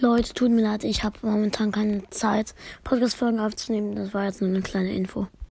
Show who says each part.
Speaker 1: Leute, tut mir leid, ich habe momentan keine Zeit, Podcast-Folgen aufzunehmen. Das war jetzt nur eine kleine Info.